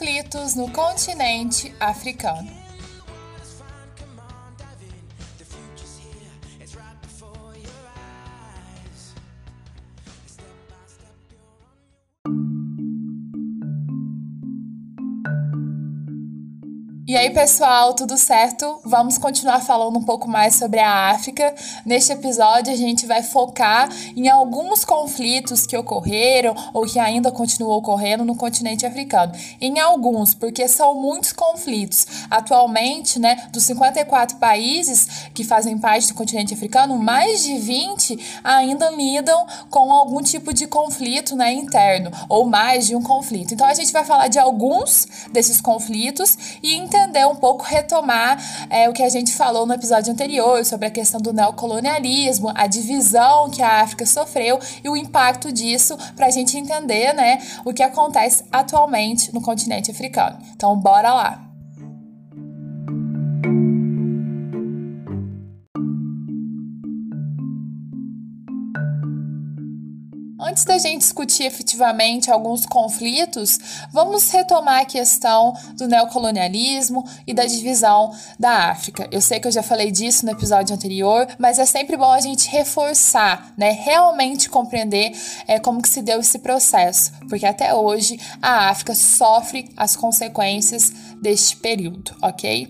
conflitos no continente africano. E aí, pessoal, tudo certo? Vamos continuar falando um pouco mais sobre a África. Neste episódio, a gente vai focar em alguns conflitos que ocorreram ou que ainda continuam ocorrendo no continente africano. Em alguns, porque são muitos conflitos. Atualmente, né, dos 54 países que fazem parte do continente africano, mais de 20 ainda lidam com algum tipo de conflito né, interno, ou mais de um conflito. Então, a gente vai falar de alguns desses conflitos e entender entender um pouco, retomar é, o que a gente falou no episódio anterior sobre a questão do neocolonialismo, a divisão que a África sofreu e o impacto disso para a gente entender né, o que acontece atualmente no continente africano. Então, bora lá! Antes da gente discutir efetivamente alguns conflitos, vamos retomar a questão do neocolonialismo e da divisão da África. Eu sei que eu já falei disso no episódio anterior, mas é sempre bom a gente reforçar, né? Realmente compreender é, como que se deu esse processo, porque até hoje a África sofre as consequências deste período, ok?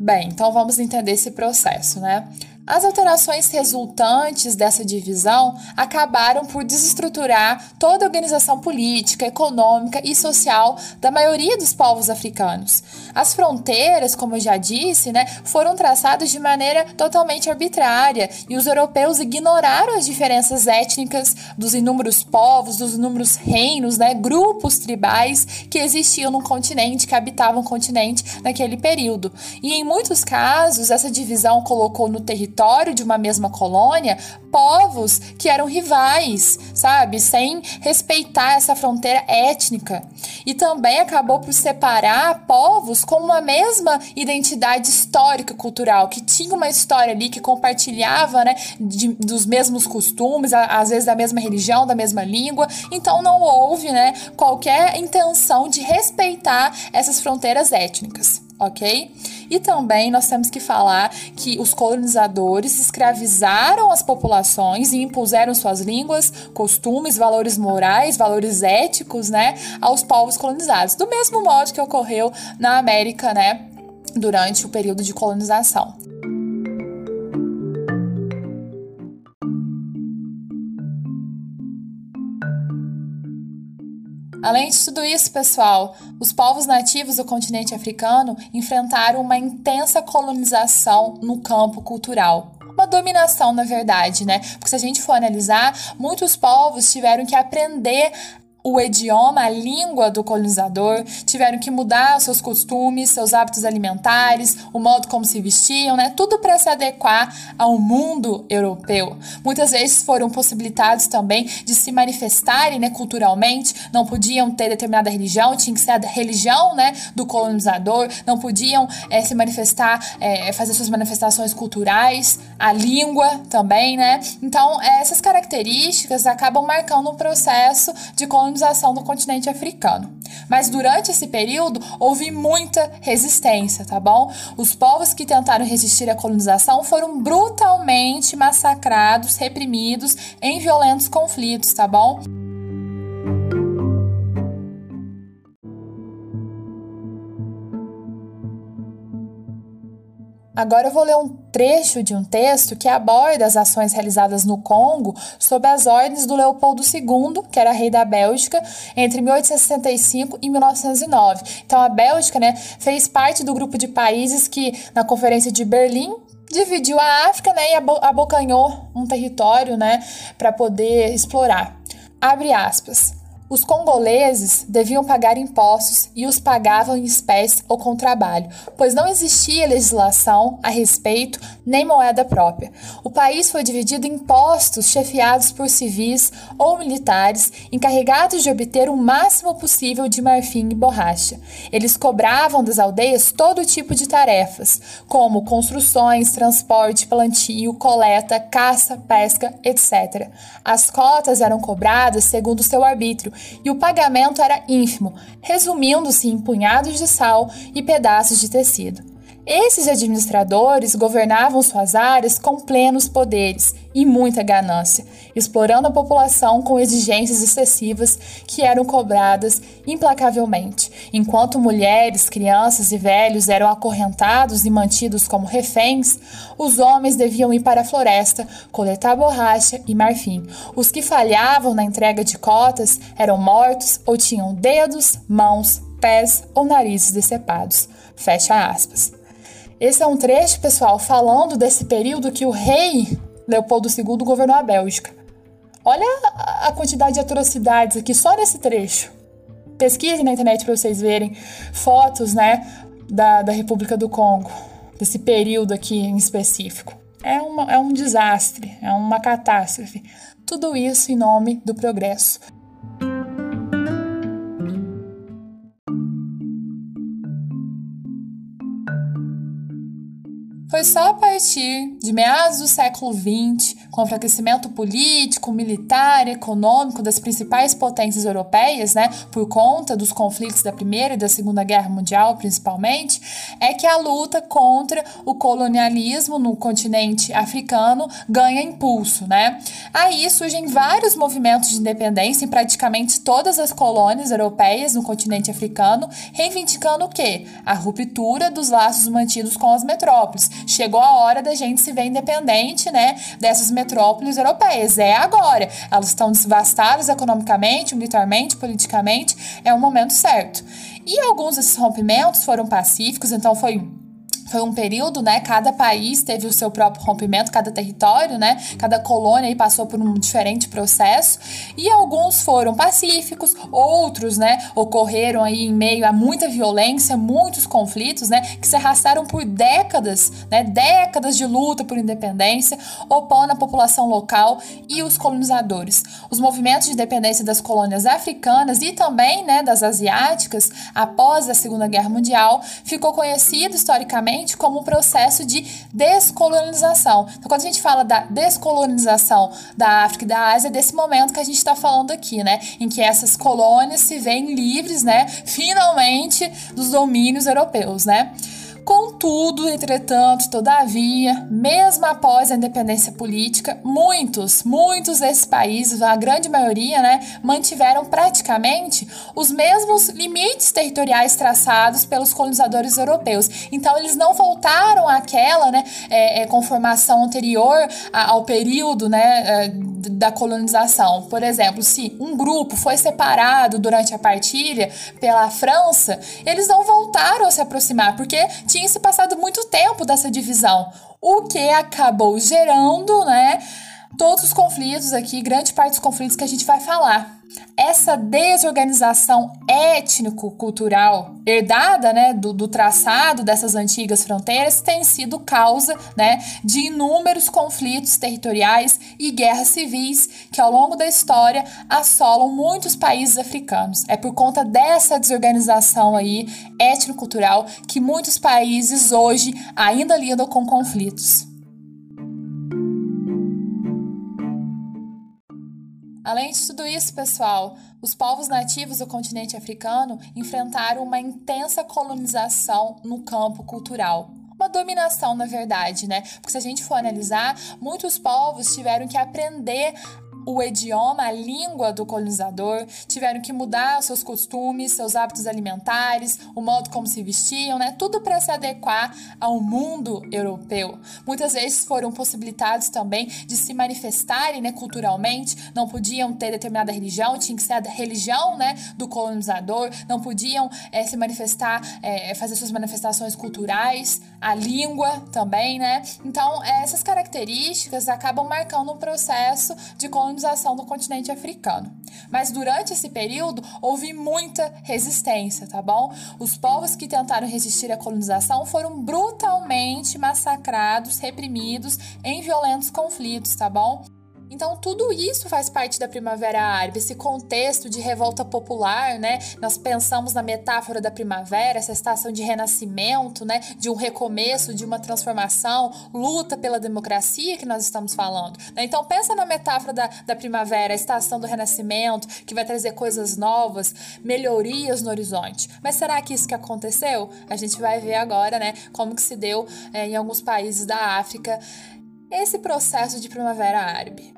Bem, então vamos entender esse processo, né? As alterações resultantes dessa divisão acabaram por desestruturar toda a organização política, econômica e social da maioria dos povos africanos. As fronteiras, como eu já disse, né, foram traçadas de maneira totalmente arbitrária e os europeus ignoraram as diferenças étnicas dos inúmeros povos, dos inúmeros reinos, né, grupos tribais que existiam no continente, que habitavam o continente naquele período. E em muitos casos, essa divisão colocou no território território de uma mesma colônia povos que eram rivais, sabe? Sem respeitar essa fronteira étnica. E também acabou por separar povos com uma mesma identidade histórica cultural, que tinha uma história ali que compartilhava, né, de, dos mesmos costumes, às vezes da mesma religião, da mesma língua. Então não houve, né, qualquer intenção de respeitar essas fronteiras étnicas ok? E também nós temos que falar que os colonizadores escravizaram as populações e impuseram suas línguas, costumes, valores morais, valores éticos, né, aos povos colonizados, do mesmo modo que ocorreu na América, né, durante o período de colonização. Além de tudo isso, pessoal, os povos nativos do continente africano enfrentaram uma intensa colonização no campo cultural uma dominação, na verdade, né? Porque se a gente for analisar, muitos povos tiveram que aprender o idioma, a língua do colonizador, tiveram que mudar seus costumes, seus hábitos alimentares, o modo como se vestiam, né? Tudo para se adequar ao mundo europeu. Muitas vezes foram possibilitados também de se manifestarem, né, culturalmente, não podiam ter determinada religião, tinha que ser a religião, né, do colonizador, não podiam é, se manifestar, é, fazer suas manifestações culturais, a língua também, né? Então, essas características acabam marcando o processo de colonização colonização do continente africano. Mas durante esse período houve muita resistência, tá bom? Os povos que tentaram resistir à colonização foram brutalmente massacrados, reprimidos em violentos conflitos, tá bom? Agora eu vou ler um trecho de um texto que aborda as ações realizadas no Congo sob as ordens do Leopoldo II, que era rei da Bélgica, entre 1865 e 1909. Então a Bélgica, né, fez parte do grupo de países que na Conferência de Berlim dividiu a África, né, e abocanhou um território, né, para poder explorar. Abre aspas. Os congoleses deviam pagar impostos e os pagavam em espécie ou com trabalho, pois não existia legislação a respeito nem moeda própria. O país foi dividido em postos chefiados por civis ou militares encarregados de obter o máximo possível de marfim e borracha. Eles cobravam das aldeias todo tipo de tarefas, como construções, transporte, plantio, coleta, caça, pesca, etc. As cotas eram cobradas segundo seu arbítrio e o pagamento era ínfimo, resumindo-se em punhados de sal e pedaços de tecido. Esses administradores governavam suas áreas com plenos poderes e muita ganância, explorando a população com exigências excessivas que eram cobradas implacavelmente. Enquanto mulheres, crianças e velhos eram acorrentados e mantidos como reféns, os homens deviam ir para a floresta coletar borracha e marfim. Os que falhavam na entrega de cotas eram mortos ou tinham dedos, mãos, pés ou narizes decepados. Fecha aspas. Esse é um trecho, pessoal, falando desse período que o rei Leopoldo II governou a Bélgica. Olha a quantidade de atrocidades aqui só nesse trecho. Pesquise na internet para vocês verem fotos, né, da, da República do Congo, desse período aqui em específico. É, uma, é um desastre, é uma catástrofe. Tudo isso em nome do progresso. Foi só a partir de meados do século XX, com o enfraquecimento político, militar econômico das principais potências europeias, né, por conta dos conflitos da Primeira e da Segunda Guerra Mundial, principalmente, é que a luta contra o colonialismo no continente africano ganha impulso, né? Aí surgem vários movimentos de independência em praticamente todas as colônias europeias no continente africano, reivindicando o quê? A ruptura dos laços mantidos com as metrópoles chegou a hora da gente se ver independente, né, dessas metrópoles europeias. É agora. Elas estão devastadas economicamente, militarmente, politicamente. É o momento certo. E alguns desses rompimentos foram pacíficos, então foi foi um período, né? Cada país teve o seu próprio rompimento, cada território, né? Cada colônia aí passou por um diferente processo. E alguns foram pacíficos, outros, né? Ocorreram aí em meio a muita violência, muitos conflitos, né? Que se arrastaram por décadas, né? Décadas de luta por independência, opondo a população local e os colonizadores. Os movimentos de independência das colônias africanas e também, né? Das asiáticas, após a Segunda Guerra Mundial, ficou conhecido historicamente como um processo de descolonização. Então, quando a gente fala da descolonização da África e da Ásia, é desse momento que a gente está falando aqui, né? Em que essas colônias se veem livres, né? Finalmente, dos domínios europeus, né? Contudo, entretanto, todavia, mesmo após a independência política, muitos, muitos desses países, a grande maioria, né, mantiveram praticamente os mesmos limites territoriais traçados pelos colonizadores europeus. Então, eles não voltaram àquela, né, é, é, conformação anterior ao período, né, é, da colonização. Por exemplo, se um grupo foi separado durante a partilha pela França, eles não voltaram a se aproximar, porque tinha se passado muito tempo dessa divisão, o que acabou gerando, né, todos os conflitos aqui, grande parte dos conflitos que a gente vai falar. Essa desorganização étnico-cultural herdada né, do, do, traçado dessas antigas fronteiras tem sido causa né, de inúmeros conflitos territoriais e guerras civis que ao longo da história assolam muitos países africanos. É por conta dessa desorganização aí étnico-cultural que muitos países hoje ainda lidam com conflitos. Além de tudo isso, pessoal, os povos nativos do continente africano enfrentaram uma intensa colonização no campo cultural uma dominação, na verdade, né? Porque se a gente for analisar, muitos povos tiveram que aprender o idioma, a língua do colonizador, tiveram que mudar seus costumes, seus hábitos alimentares, o modo como se vestiam, né? Tudo para se adequar ao mundo europeu. Muitas vezes foram possibilitados também de se manifestarem, né, culturalmente, não podiam ter determinada religião, tinha que ser a religião, né, do colonizador, não podiam é, se manifestar, é, fazer suas manifestações culturais, a língua também, né? Então, essas características acabam marcando um processo de colonização colonização do continente africano. Mas durante esse período houve muita resistência, tá bom? Os povos que tentaram resistir à colonização foram brutalmente massacrados, reprimidos em violentos conflitos, tá bom? Então, tudo isso faz parte da Primavera Árabe, esse contexto de revolta popular, né? Nós pensamos na metáfora da primavera, essa estação de renascimento, né? De um recomeço, de uma transformação, luta pela democracia que nós estamos falando. Né? Então, pensa na metáfora da, da primavera, a estação do renascimento, que vai trazer coisas novas, melhorias no horizonte. Mas será que isso que aconteceu? A gente vai ver agora, né? Como que se deu é, em alguns países da África esse processo de primavera árabe.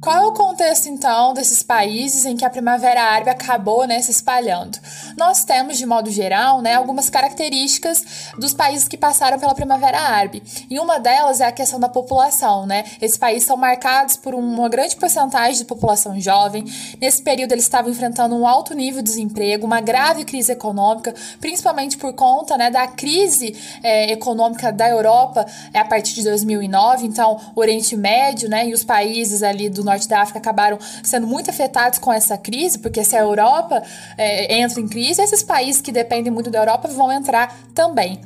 Qual contexto, então, desses países em que a Primavera Árabe acabou né, se espalhando? Nós temos, de modo geral, né, algumas características dos países que passaram pela Primavera Árabe. E uma delas é a questão da população. Né? Esses países são marcados por uma grande porcentagem de população jovem. Nesse período, eles estavam enfrentando um alto nível de desemprego, uma grave crise econômica, principalmente por conta né, da crise é, econômica da Europa é, a partir de 2009. Então, o Oriente Médio né, e os países ali do norte da África acabaram sendo muito afetados com essa crise, porque se a Europa é, entra em crise, esses países que dependem muito da Europa vão entrar também.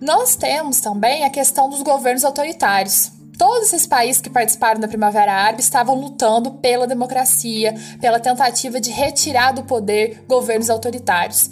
Nós temos também a questão dos governos autoritários. Todos esses países que participaram da Primavera Árabe estavam lutando pela democracia, pela tentativa de retirar do poder governos autoritários.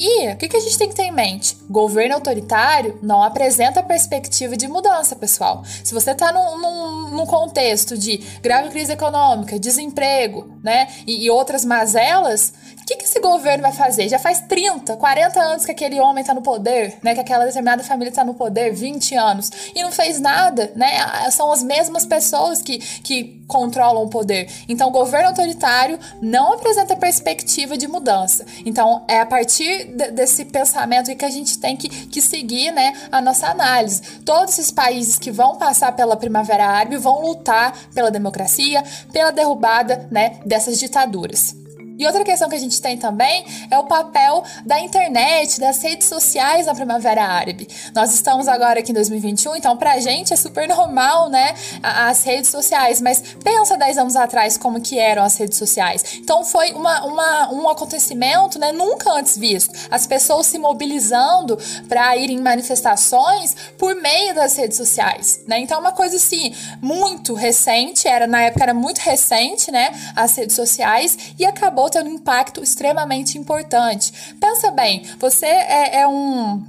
E o que, a gente tem que ter em mente? Governo autoritário não apresenta perspectiva de mudança, pessoal. Se você está num, num, num, contexto de grave crise econômica, desemprego, né, e, e outras mazelas, que, que esse governo vai fazer? Já faz 30, 40 anos que aquele homem está no poder, né, que aquela determinada família está no poder, 20 anos, e não fez nada, né? São as mesmas pessoas que, que controlam o poder. Então, o governo autoritário não apresenta perspectiva de mudança. Então, é a partir desse pensamento que a gente tem que, que seguir né, a nossa análise. Todos esses países que vão passar pela Primavera Árabe vão lutar pela democracia, pela derrubada né, dessas ditaduras. E outra questão que a gente tem também é o papel da internet, das redes sociais na Primavera Árabe. Nós estamos agora aqui em 2021, então pra gente é super normal, né, as redes sociais, mas pensa 10 anos atrás como que eram as redes sociais. Então foi uma, uma, um acontecimento, né, nunca antes visto. As pessoas se mobilizando para ir em manifestações por meio das redes sociais, né? Então é uma coisa assim muito recente, era na época era muito recente, né, as redes sociais e acabou acabou tendo um impacto extremamente importante. Pensa bem, você é, é um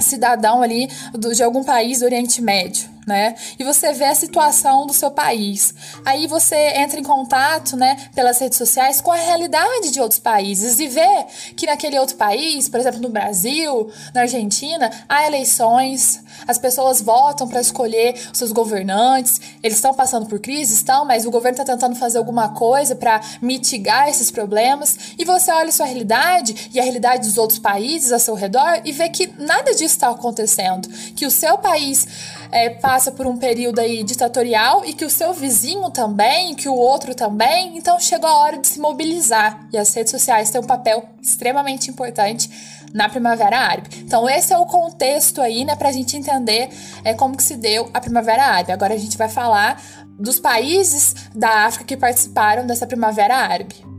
cidadão ali do, de algum país do Oriente Médio né? E você vê a situação do seu país. Aí você entra em contato, né, pelas redes sociais com a realidade de outros países e vê que naquele outro país, por exemplo, no Brasil, na Argentina, há eleições, as pessoas votam para escolher os seus governantes, eles estão passando por crise, estão, mas o governo está tentando fazer alguma coisa para mitigar esses problemas. E você olha a sua realidade e a realidade dos outros países ao seu redor e vê que nada disso está acontecendo, que o seu país é, passa por um período aí ditatorial e que o seu vizinho também, que o outro também, então chegou a hora de se mobilizar. E as redes sociais têm um papel extremamente importante na Primavera Árabe. Então esse é o contexto aí, né, a gente entender é, como que se deu a Primavera Árabe. Agora a gente vai falar dos países da África que participaram dessa Primavera Árabe.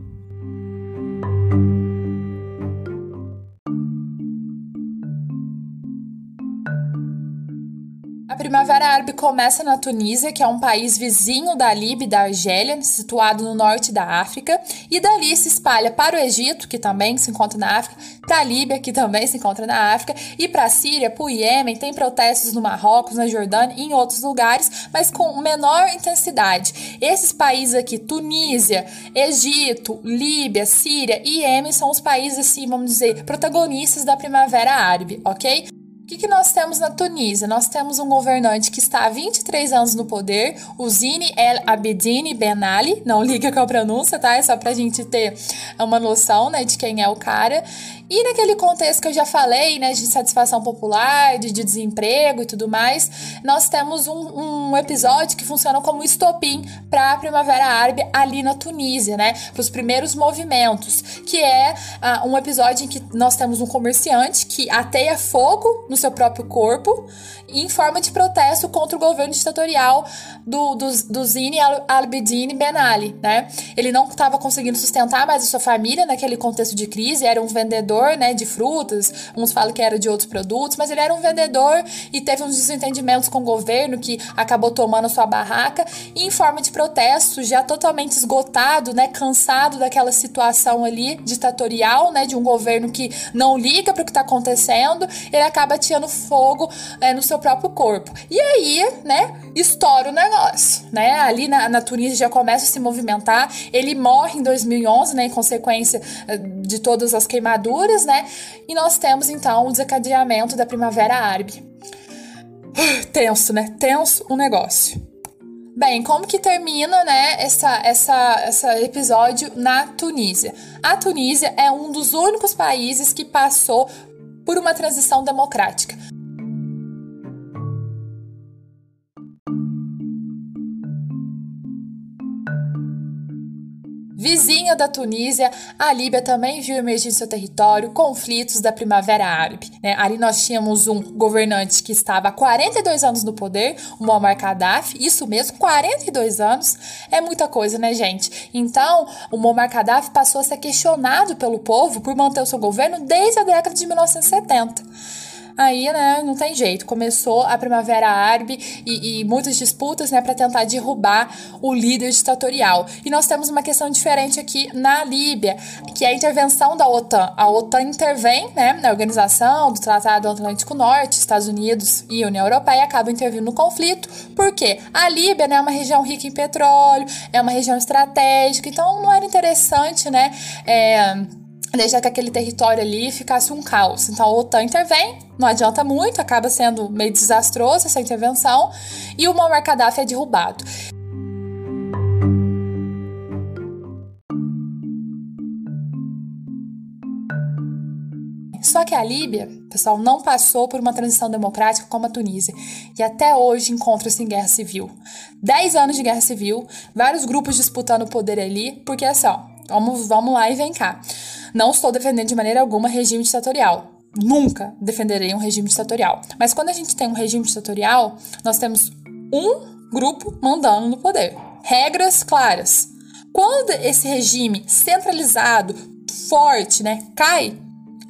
Árabe começa na Tunísia, que é um país vizinho da Líbia e da Argélia, situado no norte da África, e dali se espalha para o Egito, que também se encontra na África, para a Líbia, que também se encontra na África, e para a Síria, para o Iêmen, tem protestos no Marrocos, na Jordânia e em outros lugares, mas com menor intensidade. Esses países aqui, Tunísia, Egito, Líbia, Síria e Iêmen, são os países, assim, vamos dizer, protagonistas da Primavera Árabe, ok? O que, que, nós temos na Tunísia? Nós temos um governante que está há 23 anos no poder, o Zine El Abidine Ben Ali. Não liga com a pronúncia, tá? É só pra gente ter uma noção, né, de quem é o cara. E naquele contexto que eu já falei, né, de satisfação popular, de, de desemprego e tudo mais, nós temos um, um episódio que funciona como estopim para a Primavera Árabe ali na Tunísia, né, para os primeiros movimentos, que é uh, um episódio em que nós temos um comerciante que ateia fogo no seu próprio corpo em forma de protesto contra o governo ditatorial do, do, do Zine al-Abidine Ben Ali, né? Ele não estava conseguindo sustentar mais a sua família naquele contexto de crise, era um vendedor vendedor, né, de frutas, uns falam que era de outros produtos, mas ele era um vendedor e teve uns desentendimentos com o governo que acabou tomando sua barraca e em forma de protesto, já totalmente esgotado, né, cansado daquela situação ali ditatorial, né, de um governo que não liga para o que está acontecendo, ele acaba tirando fogo é, no seu próprio corpo. E aí, né, estoura o negócio, né? Ali na, na Tunísia já começa a se movimentar. Ele morre em 2011, né, em consequência eh, de todas as queimaduras, né? E nós temos então o desencadeamento da Primavera Árabe. Tenso, né? Tenso o negócio. Bem, como que termina, né, essa, essa, essa episódio na Tunísia? A Tunísia é um dos únicos países que passou por uma transição democrática. Vizinha da Tunísia, a Líbia também viu emergir em seu território conflitos da Primavera Árabe. Né? Ali nós tínhamos um governante que estava há 42 anos no poder, o Muammar Gaddafi, isso mesmo, 42 anos, é muita coisa, né, gente? Então, o Muammar Gaddafi passou a ser questionado pelo povo por manter o seu governo desde a década de 1970. Aí, né, não tem jeito. Começou a Primavera Árabe e, e muitas disputas, né, para tentar derrubar o líder ditatorial. E nós temos uma questão diferente aqui na Líbia, que é a intervenção da OTAN. A OTAN intervém, né, na organização do Tratado Atlântico Norte, Estados Unidos e União Europeia acabam intervindo no conflito. Por quê? A Líbia, né, é uma região rica em petróleo, é uma região estratégica, então não era interessante, né, é, deixar que aquele território ali ficasse um caos. Então a OTAN intervém, não adianta muito, acaba sendo meio desastroso essa intervenção, e o Muammar Gaddafi é derrubado. Só que a Líbia, pessoal, não passou por uma transição democrática como a Tunísia e até hoje encontra-se em guerra civil. Dez anos de guerra civil, vários grupos disputando o poder ali, porque assim, ó, vamos, vamos lá e vem cá. Não estou defendendo de maneira alguma regime ditatorial. Nunca defenderei um regime ditatorial. Mas quando a gente tem um regime ditatorial, nós temos um grupo mandando no poder. Regras claras. Quando esse regime centralizado, forte, né, cai,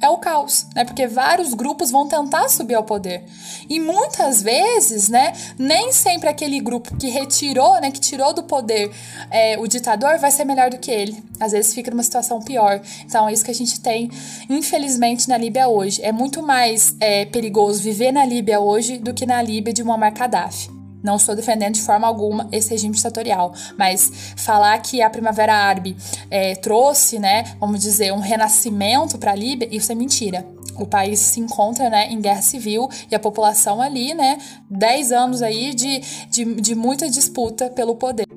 é o caos, né? Porque vários grupos vão tentar subir ao poder. E muitas vezes, né, nem sempre aquele grupo que retirou, né, que tirou do poder é, o ditador vai ser melhor do que ele. Às vezes fica numa situação pior. Então é isso que a gente tem, infelizmente, na Líbia hoje. É muito mais é, perigoso viver na Líbia hoje do que na Líbia de Muammar Gaddafi. Não estou defendendo de forma alguma esse regime ditatorial, mas falar que a Primavera Árabe é, trouxe, né, vamos dizer, um renascimento para a Líbia, isso é mentira. O país se encontra né, em guerra civil e a população ali, né, 10 anos aí de, de, de muita disputa pelo poder.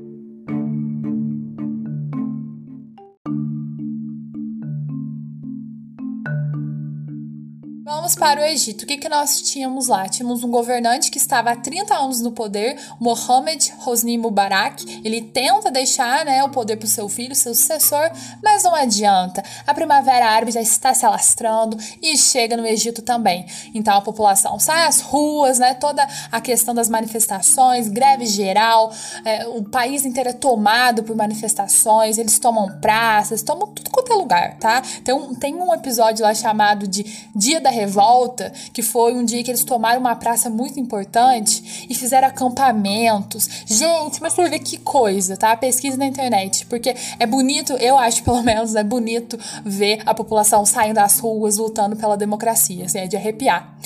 Vamos para o Egito. O que, que nós tínhamos lá? Tínhamos um governante que estava há 30 anos no poder, Mohamed Hosni Mubarak. Ele tenta deixar né, o poder para o seu filho, seu sucessor, mas não adianta. A Primavera Árabe já está se alastrando e chega no Egito também. Então a população sai às ruas, né, toda a questão das manifestações, greve geral, é, o país inteiro é tomado por manifestações, eles tomam praças, tomam tudo quanto é lugar, tá? Tem um, tem um episódio lá chamado de Dia da Revolta volta, que foi um dia que eles tomaram uma praça muito importante e fizeram acampamentos. Gente, mas você vê que coisa, tá? Pesquisa na internet, porque é bonito, eu acho pelo menos, é bonito ver a população saindo das ruas lutando pela democracia, assim, é de arrepiar.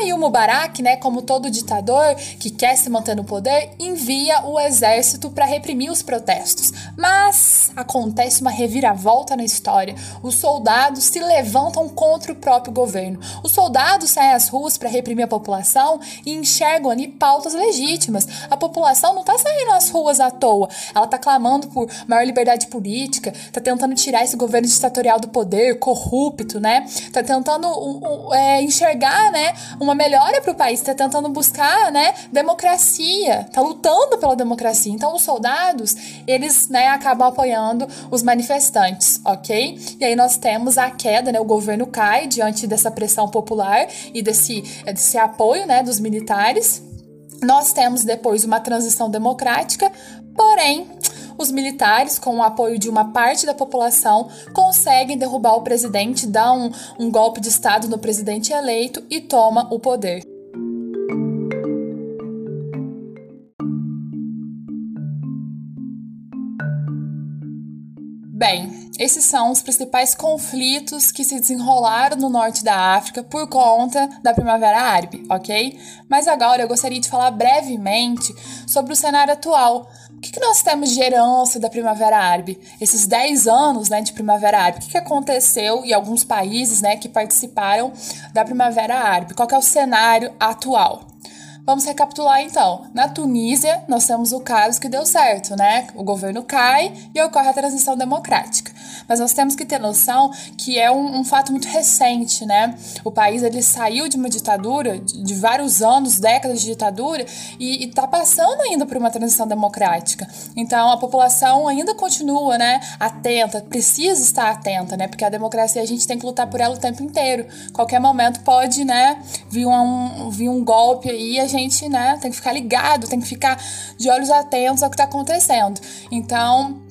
Aí o Mubarak, né, como todo ditador que quer se manter no poder, envia o exército para reprimir os protestos. Mas acontece uma reviravolta na história. Os soldados se levantam contra o próprio governo. Os soldados saem às ruas para reprimir a população e enxergam ali pautas legítimas. A população não está saindo às ruas à toa. Ela está clamando por maior liberdade política, está tentando tirar esse governo ditatorial do poder, corrupto, né? Está tentando é, enxergar, né, uma melhora para o país, está tentando buscar, né, democracia, está lutando pela democracia. Então os soldados, eles, né, acabam apoiando os manifestantes, ok? E aí nós temos a queda, né, o governo cai diante dessa pressão popular e desse, desse apoio, né, dos militares. Nós temos depois uma transição democrática, porém os militares, com o apoio de uma parte da população, conseguem derrubar o presidente, dá um, um golpe de Estado no presidente eleito e toma o poder. Bem, esses são os principais conflitos que se desenrolaram no norte da África por conta da Primavera Árabe, ok? Mas agora eu gostaria de falar brevemente sobre o cenário atual. Que, que nós temos de herança da Primavera Árabe? Esses 10 anos né, de Primavera Árabe, o que, que aconteceu em alguns países né, que participaram da Primavera Árabe? Qual é o cenário atual? Vamos recapitular então. Na Tunísia, nós temos o caso que deu certo, né? O governo cai e ocorre a transição democrática. Mas nós temos que ter noção que é um, um fato muito recente, né? O país ele saiu de uma ditadura de, de vários anos, décadas de ditadura, e está passando ainda por uma transição democrática. Então a população ainda continua, né? Atenta, precisa estar atenta, né? Porque a democracia a gente tem que lutar por ela o tempo inteiro. Qualquer momento pode, né? Vir um, vir um golpe aí, a gente, né, tem que ficar ligado, tem que ficar de olhos atentos ao que está acontecendo. Então,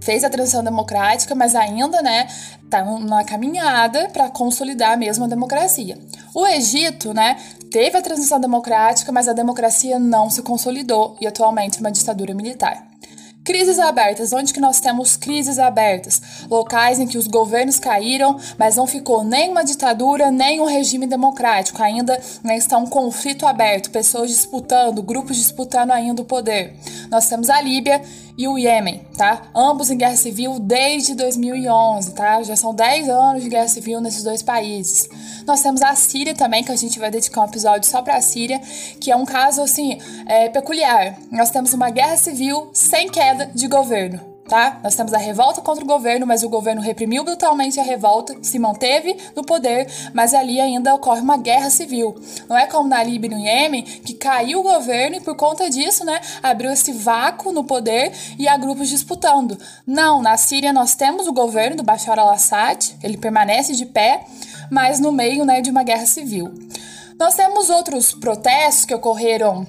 fez a transição democrática, mas ainda, né, tá numa caminhada para consolidar mesmo a democracia. O Egito, né, teve a transição democrática, mas a democracia não se consolidou e atualmente é uma ditadura militar. Crises abertas. Onde que nós temos crises abertas? Locais em que os governos caíram, mas não ficou nem uma ditadura, nem um regime democrático. Ainda né, está um conflito aberto, pessoas disputando, grupos disputando ainda o poder. Nós temos a Líbia e o Iêmen, tá? Ambos em guerra civil desde 2011, tá? Já são 10 anos de guerra civil nesses dois países. Nós temos a Síria também, que a gente vai dedicar um episódio só para a Síria, que é um caso assim é, peculiar. Nós temos uma guerra civil sem queda de governo tá? Nós temos a revolta contra o governo, mas o governo reprimiu brutalmente a revolta, se manteve no poder, mas ali ainda ocorre uma guerra civil. Não é como na Líbia e no Iêmen, que caiu o governo e por conta disso, né, abriu esse vácuo no poder e há grupos disputando. Não, na Síria nós temos o governo do Bashar al-Assad, ele permanece de pé, mas no meio, né, de uma guerra civil. Nós temos outros protestos que ocorreram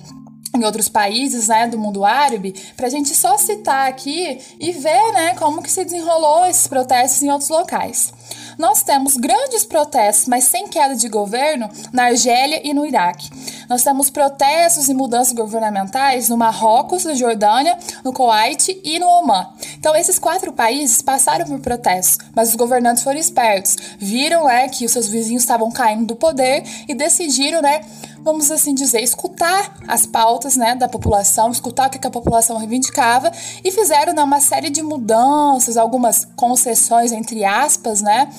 em outros países né, do mundo árabe, para a gente só citar aqui e ver né, como que se desenrolou esses protestos em outros locais. Nós temos grandes protestos, mas sem queda de governo, na Argélia e no Iraque. Nós temos protestos e mudanças governamentais no Marrocos, na Jordânia, no Kuwait e no Omã. Então, esses quatro países passaram por protestos, mas os governantes foram espertos, viram né, que os seus vizinhos estavam caindo do poder e decidiram né, vamos assim dizer, escutar as pautas né, da população, escutar o que a população reivindicava e fizeram né, uma série de mudanças, algumas concessões, entre aspas, né?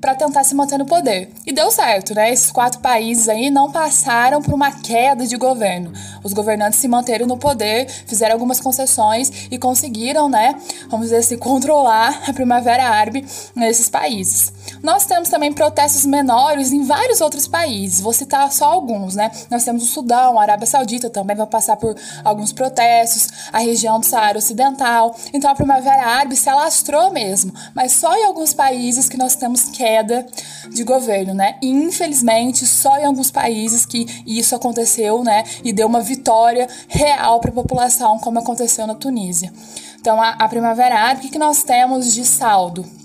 para tentar se manter no poder. E deu certo, né? Esses quatro países aí não passaram por uma queda de governo. Os governantes se manteram no poder, fizeram algumas concessões e conseguiram, né, vamos dizer assim, controlar a Primavera Árabe nesses países. Nós temos também protestos menores em vários outros países. Vou citar só alguns, né? Nós temos o Sudão, a Arábia Saudita também vai passar por alguns protestos, a região do Saara Ocidental. Então a Primavera Árabe se alastrou mesmo, mas só em alguns países que nós temos queda de governo, né? E, infelizmente, só em alguns países que isso aconteceu, né? E deu uma vitória real para a população, como aconteceu na Tunísia. Então, a, a Primavera Árabe, o que, que nós temos de saldo?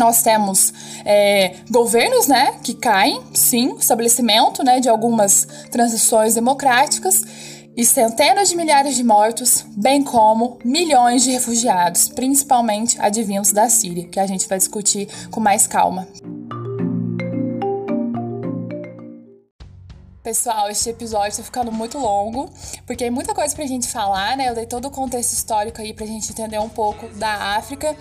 Nós temos é, governos né, que caem, sim, estabelecimento né, de algumas transições democráticas e centenas de milhares de mortos, bem como milhões de refugiados, principalmente advindos da Síria, que a gente vai discutir com mais calma. Pessoal, este episódio tá ficando muito longo, porque é muita coisa pra gente falar, né? Eu dei todo o contexto histórico aí pra gente entender um pouco da África.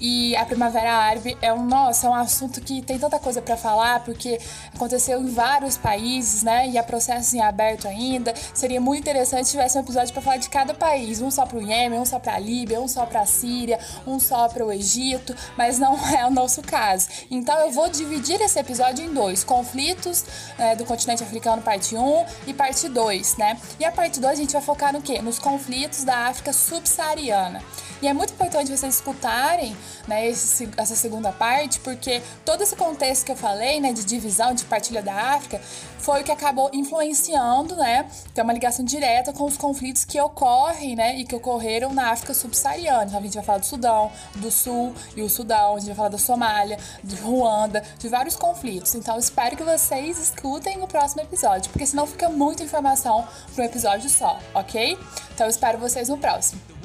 E a Primavera Árabe é um, nossa, é um assunto que tem tanta coisa para falar, porque aconteceu em vários países, né? E há processos em aberto ainda. Seria muito interessante se tivesse um episódio para falar de cada país, um só para o Iêmen, um só para a Líbia, um só para a Síria, um só para o Egito, mas não é o nosso caso. Então eu vou dividir esse episódio em dois: conflitos né, do continente africano parte 1 e parte 2, né? E a parte 2 a gente vai focar no quê? Nos conflitos da África subsaariana. E é muito importante vocês escutarem né, esse, essa segunda parte, porque todo esse contexto que eu falei, né, de divisão, de partilha da África, foi o que acabou influenciando, né, tem uma ligação direta com os conflitos que ocorrem, né, e que ocorreram na África subsaariana. Então a gente vai falar do Sudão, do Sul e o Sudão, a gente vai falar da Somália, de Ruanda, de vários conflitos. Então espero que vocês escutem o próximo episódio, porque senão fica muita informação para um episódio só, ok? Então espero vocês no próximo.